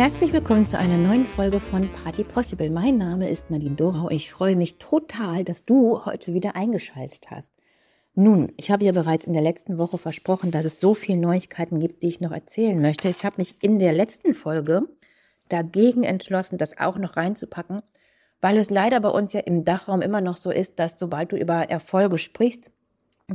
Herzlich willkommen zu einer neuen Folge von Party Possible. Mein Name ist Nadine Dorau. Ich freue mich total, dass du heute wieder eingeschaltet hast. Nun, ich habe ja bereits in der letzten Woche versprochen, dass es so viele Neuigkeiten gibt, die ich noch erzählen möchte. Ich habe mich in der letzten Folge dagegen entschlossen, das auch noch reinzupacken, weil es leider bei uns ja im Dachraum immer noch so ist, dass sobald du über Erfolge sprichst,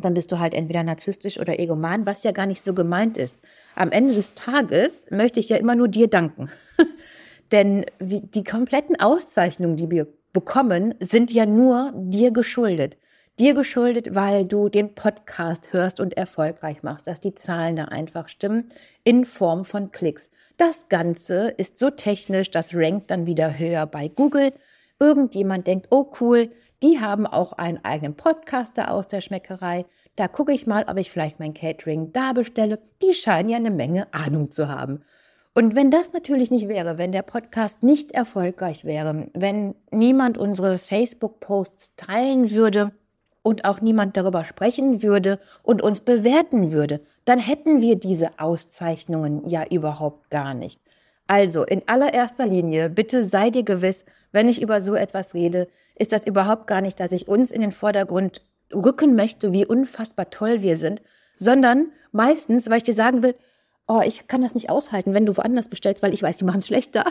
dann bist du halt entweder narzisstisch oder egoman, was ja gar nicht so gemeint ist. Am Ende des Tages möchte ich ja immer nur dir danken. Denn die kompletten Auszeichnungen, die wir bekommen, sind ja nur dir geschuldet. Dir geschuldet, weil du den Podcast hörst und erfolgreich machst, dass die Zahlen da einfach stimmen in Form von Klicks. Das Ganze ist so technisch, das rankt dann wieder höher bei Google. Irgendjemand denkt, oh cool, die haben auch einen eigenen Podcaster aus der Schmeckerei. Da gucke ich mal, ob ich vielleicht mein Catering da bestelle. Die scheinen ja eine Menge Ahnung zu haben. Und wenn das natürlich nicht wäre, wenn der Podcast nicht erfolgreich wäre, wenn niemand unsere Facebook-Posts teilen würde und auch niemand darüber sprechen würde und uns bewerten würde, dann hätten wir diese Auszeichnungen ja überhaupt gar nicht. Also in allererster Linie, bitte sei dir gewiss, wenn ich über so etwas rede, ist das überhaupt gar nicht, dass ich uns in den Vordergrund rücken möchte, wie unfassbar toll wir sind, sondern meistens, weil ich dir sagen will, oh, ich kann das nicht aushalten, wenn du woanders bestellst, weil ich weiß, die machen es schlechter.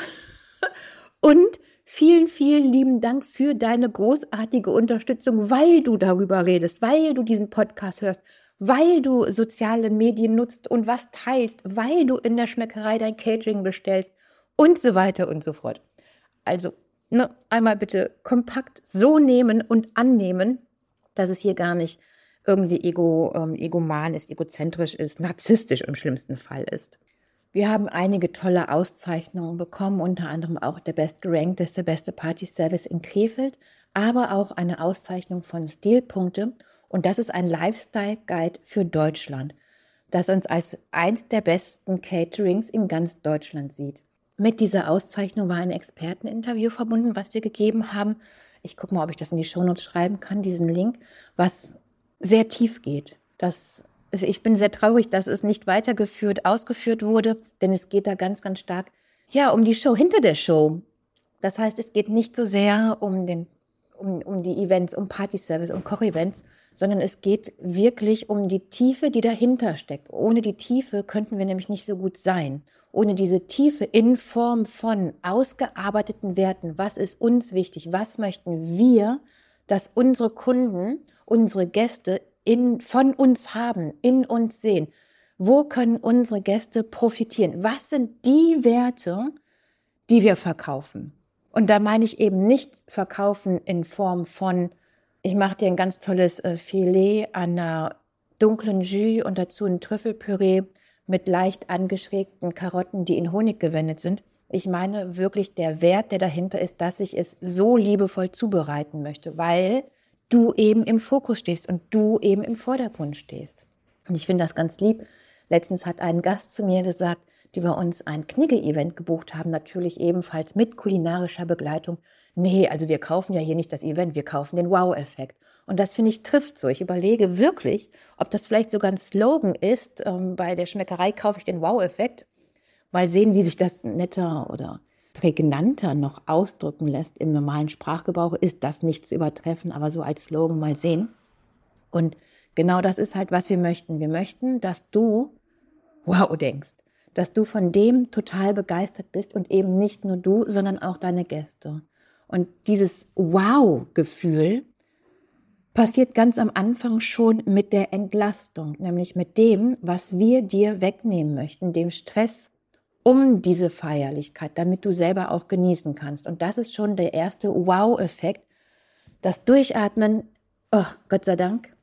Und vielen, vielen lieben Dank für deine großartige Unterstützung, weil du darüber redest, weil du diesen Podcast hörst, weil du soziale Medien nutzt und was teilst, weil du in der Schmeckerei dein Catering bestellst und so weiter und so fort. Also, ne, einmal bitte kompakt so nehmen und annehmen, dass es hier gar nicht irgendwie ego, ähm, egoman ist, egozentrisch ist, narzisstisch im schlimmsten Fall ist. Wir haben einige tolle Auszeichnungen bekommen, unter anderem auch der Best Gerankt, der beste Party Service in Krefeld, aber auch eine Auszeichnung von Stilpunkte. Und das ist ein Lifestyle Guide für Deutschland, das uns als eins der besten Caterings in ganz Deutschland sieht. Mit dieser Auszeichnung war ein Experteninterview verbunden, was wir gegeben haben. Ich gucke mal, ob ich das in die Shownotes schreiben kann, diesen Link, was sehr tief geht. Das, ich bin sehr traurig, dass es nicht weitergeführt, ausgeführt wurde, denn es geht da ganz, ganz stark, ja, um die Show hinter der Show. Das heißt, es geht nicht so sehr um den um, um die Events, um Party-Service, um Koch-Events, sondern es geht wirklich um die Tiefe, die dahinter steckt. Ohne die Tiefe könnten wir nämlich nicht so gut sein. Ohne diese Tiefe in Form von ausgearbeiteten Werten, was ist uns wichtig, was möchten wir, dass unsere Kunden unsere Gäste in, von uns haben, in uns sehen? Wo können unsere Gäste profitieren? Was sind die Werte, die wir verkaufen? Und da meine ich eben nicht verkaufen in Form von, ich mache dir ein ganz tolles äh, Filet an einer dunklen Jus und dazu ein Trüffelpüree mit leicht angeschrägten Karotten, die in Honig gewendet sind. Ich meine wirklich der Wert, der dahinter ist, dass ich es so liebevoll zubereiten möchte, weil du eben im Fokus stehst und du eben im Vordergrund stehst. Und ich finde das ganz lieb. Letztens hat ein Gast zu mir gesagt, die bei uns ein Knigge-Event gebucht haben, natürlich ebenfalls mit kulinarischer Begleitung. Nee, also wir kaufen ja hier nicht das Event, wir kaufen den Wow-Effekt. Und das finde ich trifft so. Ich überlege wirklich, ob das vielleicht sogar ein Slogan ist. Ähm, bei der Schmeckerei kaufe ich den Wow-Effekt. Mal sehen, wie sich das netter oder prägnanter noch ausdrücken lässt im normalen Sprachgebrauch, ist das nicht zu übertreffen, aber so als Slogan mal sehen. Und genau das ist halt, was wir möchten. Wir möchten, dass du wow denkst, dass du von dem total begeistert bist und eben nicht nur du, sondern auch deine Gäste. Und dieses Wow-Gefühl passiert ganz am Anfang schon mit der Entlastung, nämlich mit dem, was wir dir wegnehmen möchten, dem Stress, um diese Feierlichkeit, damit du selber auch genießen kannst. Und das ist schon der erste Wow-Effekt. Das Durchatmen, oh, Gott sei Dank,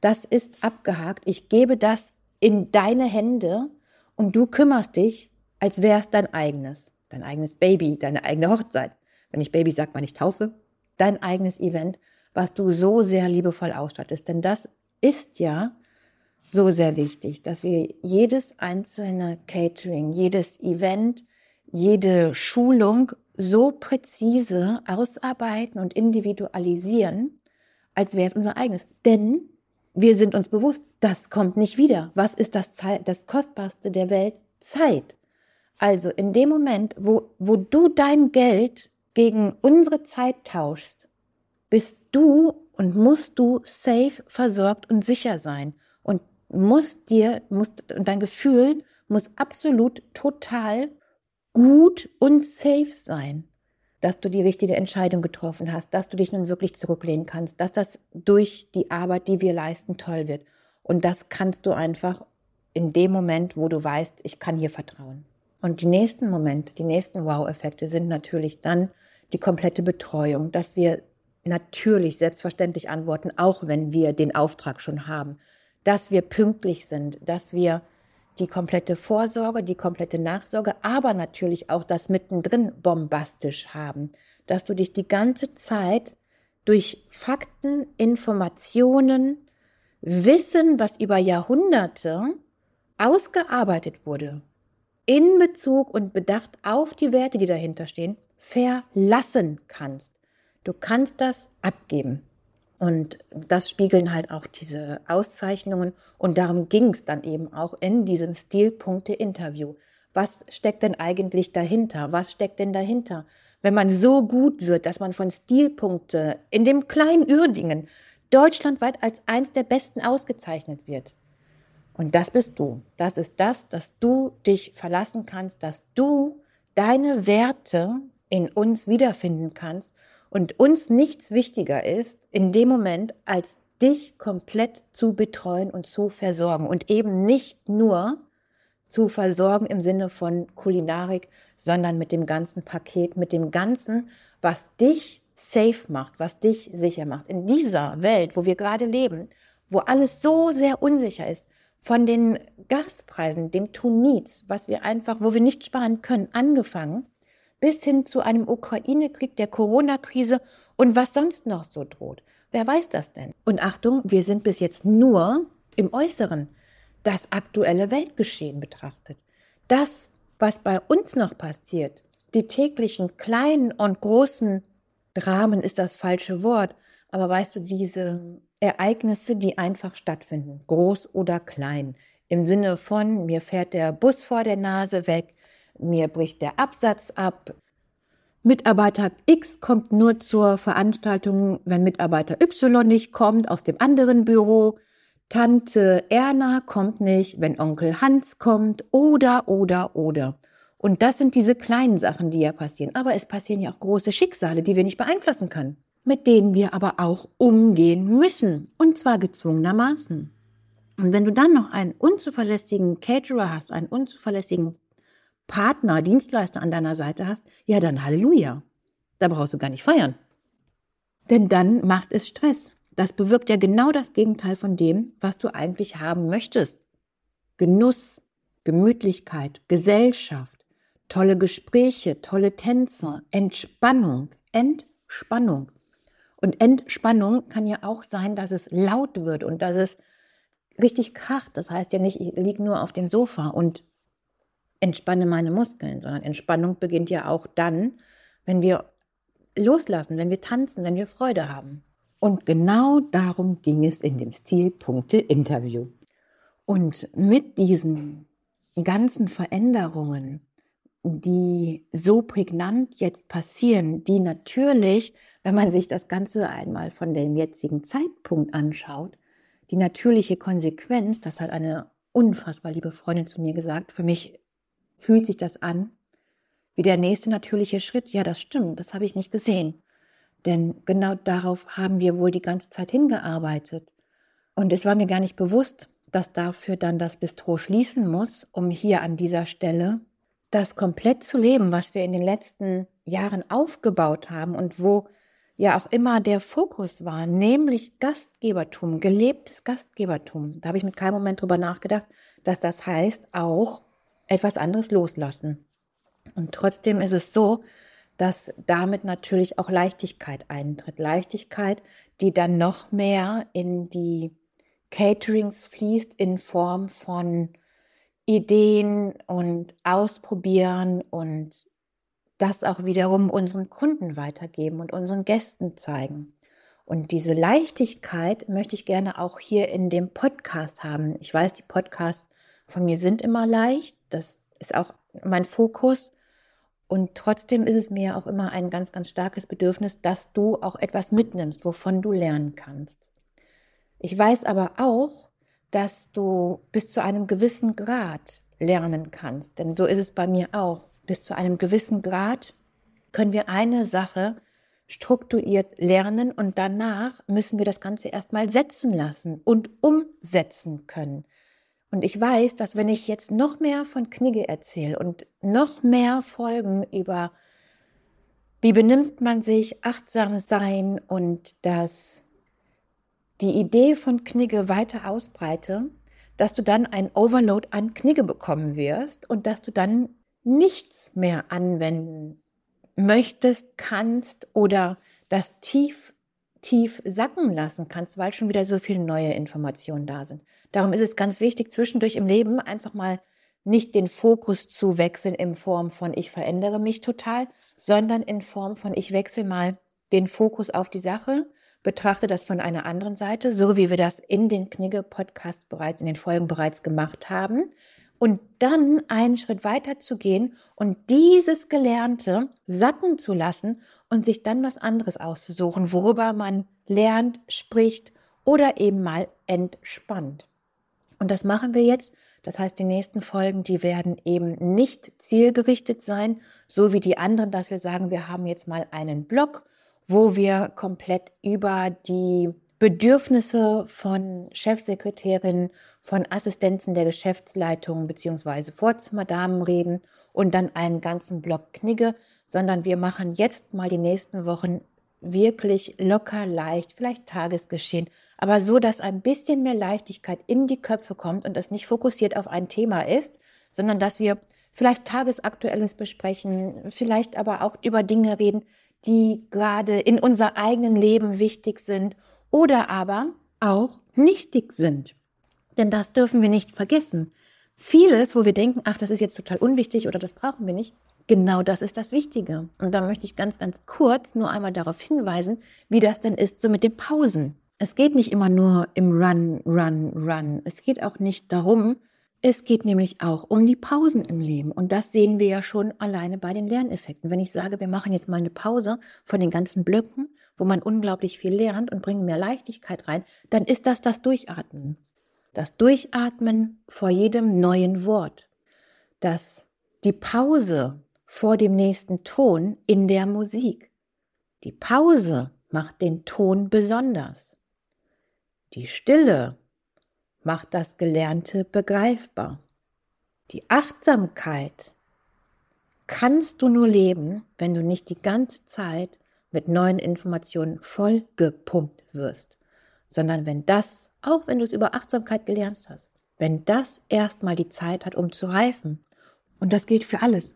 das ist abgehakt. Ich gebe das in deine Hände und du kümmerst dich, als wäre es dein eigenes, dein eigenes Baby, deine eigene Hochzeit. Wenn ich Baby sage, meine ich Taufe, dein eigenes Event, was du so sehr liebevoll ausstattest. Denn das ist ja so sehr wichtig, dass wir jedes einzelne Catering, jedes Event, jede Schulung so präzise ausarbeiten und individualisieren, als wäre es unser eigenes. Denn wir sind uns bewusst, das kommt nicht wieder. Was ist das, Zeit, das Kostbarste der Welt? Zeit. Also in dem Moment, wo, wo du dein Geld gegen unsere Zeit tauschst, bist du und musst du safe, versorgt und sicher sein und musst dir, musst, dein Gefühl muss absolut total gut und safe sein, dass du die richtige Entscheidung getroffen hast, dass du dich nun wirklich zurücklehnen kannst, dass das durch die Arbeit, die wir leisten, toll wird. Und das kannst du einfach in dem Moment, wo du weißt, ich kann hier vertrauen. Und die nächsten Momente, die nächsten Wow-Effekte sind natürlich dann die komplette Betreuung, dass wir natürlich selbstverständlich antworten, auch wenn wir den Auftrag schon haben, dass wir pünktlich sind, dass wir die komplette Vorsorge, die komplette Nachsorge, aber natürlich auch das mittendrin bombastisch haben, dass du dich die ganze Zeit durch Fakten, Informationen, Wissen, was über Jahrhunderte ausgearbeitet wurde, in Bezug und Bedacht auf die Werte, die dahinter stehen, verlassen kannst. Du kannst das abgeben. Und das spiegeln halt auch diese Auszeichnungen. Und darum ging es dann eben auch in diesem Stilpunkte-Interview. Was steckt denn eigentlich dahinter? Was steckt denn dahinter? Wenn man so gut wird, dass man von Stilpunkte in dem kleinen Uerdingen deutschlandweit als eins der besten ausgezeichnet wird. Und das bist du. Das ist das, dass du dich verlassen kannst, dass du deine Werte in uns wiederfinden kannst und uns nichts wichtiger ist in dem Moment, als dich komplett zu betreuen und zu versorgen und eben nicht nur zu versorgen im Sinne von Kulinarik, sondern mit dem ganzen Paket, mit dem ganzen, was dich safe macht, was dich sicher macht. In dieser Welt, wo wir gerade leben, wo alles so sehr unsicher ist, von den Gaspreisen, dem Tuniz, was wir einfach, wo wir nicht sparen können, angefangen, bis hin zu einem Ukraine-Krieg, der Corona-Krise und was sonst noch so droht. Wer weiß das denn? Und Achtung, wir sind bis jetzt nur im Äußeren das aktuelle Weltgeschehen betrachtet. Das, was bei uns noch passiert, die täglichen kleinen und großen Dramen ist das falsche Wort, aber weißt du, diese Ereignisse, die einfach stattfinden, groß oder klein, im Sinne von, mir fährt der Bus vor der Nase weg, mir bricht der Absatz ab. Mitarbeiter X kommt nur zur Veranstaltung, wenn Mitarbeiter Y nicht kommt aus dem anderen Büro. Tante Erna kommt nicht, wenn Onkel Hans kommt oder, oder, oder. Und das sind diese kleinen Sachen, die ja passieren. Aber es passieren ja auch große Schicksale, die wir nicht beeinflussen können, mit denen wir aber auch umgehen müssen. Und zwar gezwungenermaßen. Und wenn du dann noch einen unzuverlässigen Caterer hast, einen unzuverlässigen Partner, Dienstleister an deiner Seite hast, ja dann Halleluja. Da brauchst du gar nicht feiern. Denn dann macht es Stress. Das bewirkt ja genau das Gegenteil von dem, was du eigentlich haben möchtest. Genuss, Gemütlichkeit, Gesellschaft, tolle Gespräche, tolle Tänze, Entspannung, Entspannung. Und Entspannung kann ja auch sein, dass es laut wird und dass es richtig kracht. Das heißt ja nicht, ich liege nur auf dem Sofa und entspanne meine Muskeln, sondern Entspannung beginnt ja auch dann, wenn wir loslassen, wenn wir tanzen, wenn wir Freude haben. Und genau darum ging es in dem Stilpunkte-Interview. Und mit diesen ganzen Veränderungen, die so prägnant jetzt passieren, die natürlich, wenn man sich das Ganze einmal von dem jetzigen Zeitpunkt anschaut, die natürliche Konsequenz, das hat eine unfassbar liebe Freundin zu mir gesagt, für mich fühlt sich das an wie der nächste natürliche Schritt. Ja, das stimmt, das habe ich nicht gesehen. Denn genau darauf haben wir wohl die ganze Zeit hingearbeitet. Und es war mir gar nicht bewusst, dass dafür dann das Bistro schließen muss, um hier an dieser Stelle das komplett zu leben, was wir in den letzten Jahren aufgebaut haben und wo ja auch immer der Fokus war, nämlich Gastgebertum, gelebtes Gastgebertum. Da habe ich mit keinem Moment drüber nachgedacht, dass das heißt auch etwas anderes loslassen. Und trotzdem ist es so, dass damit natürlich auch Leichtigkeit eintritt. Leichtigkeit, die dann noch mehr in die Caterings fließt in Form von Ideen und Ausprobieren und das auch wiederum unseren Kunden weitergeben und unseren Gästen zeigen. Und diese Leichtigkeit möchte ich gerne auch hier in dem Podcast haben. Ich weiß, die Podcasts von mir sind immer leicht. Das ist auch mein Fokus. Und trotzdem ist es mir auch immer ein ganz, ganz starkes Bedürfnis, dass du auch etwas mitnimmst, wovon du lernen kannst. Ich weiß aber auch, dass du bis zu einem gewissen Grad lernen kannst. Denn so ist es bei mir auch. Bis zu einem gewissen Grad können wir eine Sache strukturiert lernen und danach müssen wir das Ganze erstmal setzen lassen und umsetzen können. Und ich weiß, dass wenn ich jetzt noch mehr von Knigge erzähle und noch mehr Folgen über wie benimmt man sich, achtsames Sein und das die Idee von Knigge weiter ausbreite, dass du dann ein Overload an Knigge bekommen wirst und dass du dann nichts mehr anwenden möchtest, kannst oder das tief, tief sacken lassen kannst, weil schon wieder so viele neue Informationen da sind. Darum ist es ganz wichtig, zwischendurch im Leben einfach mal nicht den Fokus zu wechseln in Form von ich verändere mich total, sondern in Form von ich wechsle mal den Fokus auf die Sache, betrachte das von einer anderen Seite, so wie wir das in den Knigge-Podcasts bereits, in den Folgen bereits gemacht haben und dann einen Schritt weiter zu gehen und dieses Gelernte sacken zu lassen und sich dann was anderes auszusuchen, worüber man lernt, spricht oder eben mal entspannt. Und das machen wir jetzt. Das heißt, die nächsten Folgen, die werden eben nicht zielgerichtet sein, so wie die anderen, dass wir sagen, wir haben jetzt mal einen Blog, wo wir komplett über die Bedürfnisse von Chefsekretärinnen, von Assistenzen der Geschäftsleitung beziehungsweise Vorzimmerdamen reden und dann einen ganzen Block Knigge, sondern wir machen jetzt mal die nächsten Wochen wirklich locker leicht, vielleicht Tagesgeschehen, aber so, dass ein bisschen mehr Leichtigkeit in die Köpfe kommt und es nicht fokussiert auf ein Thema ist, sondern dass wir vielleicht Tagesaktuelles besprechen, vielleicht aber auch über Dinge reden, die gerade in unser eigenen Leben wichtig sind oder aber auch nichtig sind. Denn das dürfen wir nicht vergessen. Vieles, wo wir denken, ach, das ist jetzt total unwichtig oder das brauchen wir nicht, genau das ist das Wichtige. Und da möchte ich ganz, ganz kurz nur einmal darauf hinweisen, wie das denn ist so mit den Pausen. Es geht nicht immer nur im Run, Run, Run. Es geht auch nicht darum, es geht nämlich auch um die Pausen im Leben. Und das sehen wir ja schon alleine bei den Lerneffekten. Wenn ich sage, wir machen jetzt mal eine Pause von den ganzen Blöcken, wo man unglaublich viel lernt und bringen mehr Leichtigkeit rein, dann ist das das Durchatmen. Das Durchatmen vor jedem neuen Wort. Das, die Pause vor dem nächsten Ton in der Musik. Die Pause macht den Ton besonders. Die Stille macht das Gelernte begreifbar. Die Achtsamkeit kannst du nur leben, wenn du nicht die ganze Zeit mit neuen Informationen vollgepumpt wirst, sondern wenn das, auch wenn du es über Achtsamkeit gelernt hast, wenn das erstmal die Zeit hat, um zu reifen. Und das gilt für alles.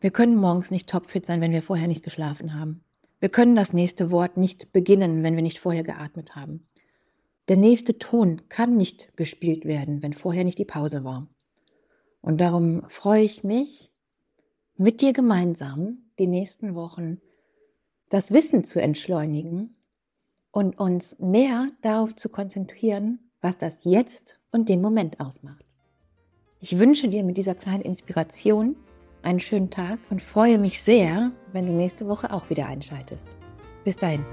Wir können morgens nicht topfit sein, wenn wir vorher nicht geschlafen haben. Wir können das nächste Wort nicht beginnen, wenn wir nicht vorher geatmet haben. Der nächste Ton kann nicht gespielt werden, wenn vorher nicht die Pause war. Und darum freue ich mich, mit dir gemeinsam die nächsten Wochen das Wissen zu entschleunigen und uns mehr darauf zu konzentrieren, was das Jetzt und den Moment ausmacht. Ich wünsche dir mit dieser kleinen Inspiration einen schönen Tag und freue mich sehr, wenn du nächste Woche auch wieder einschaltest. Bis dahin.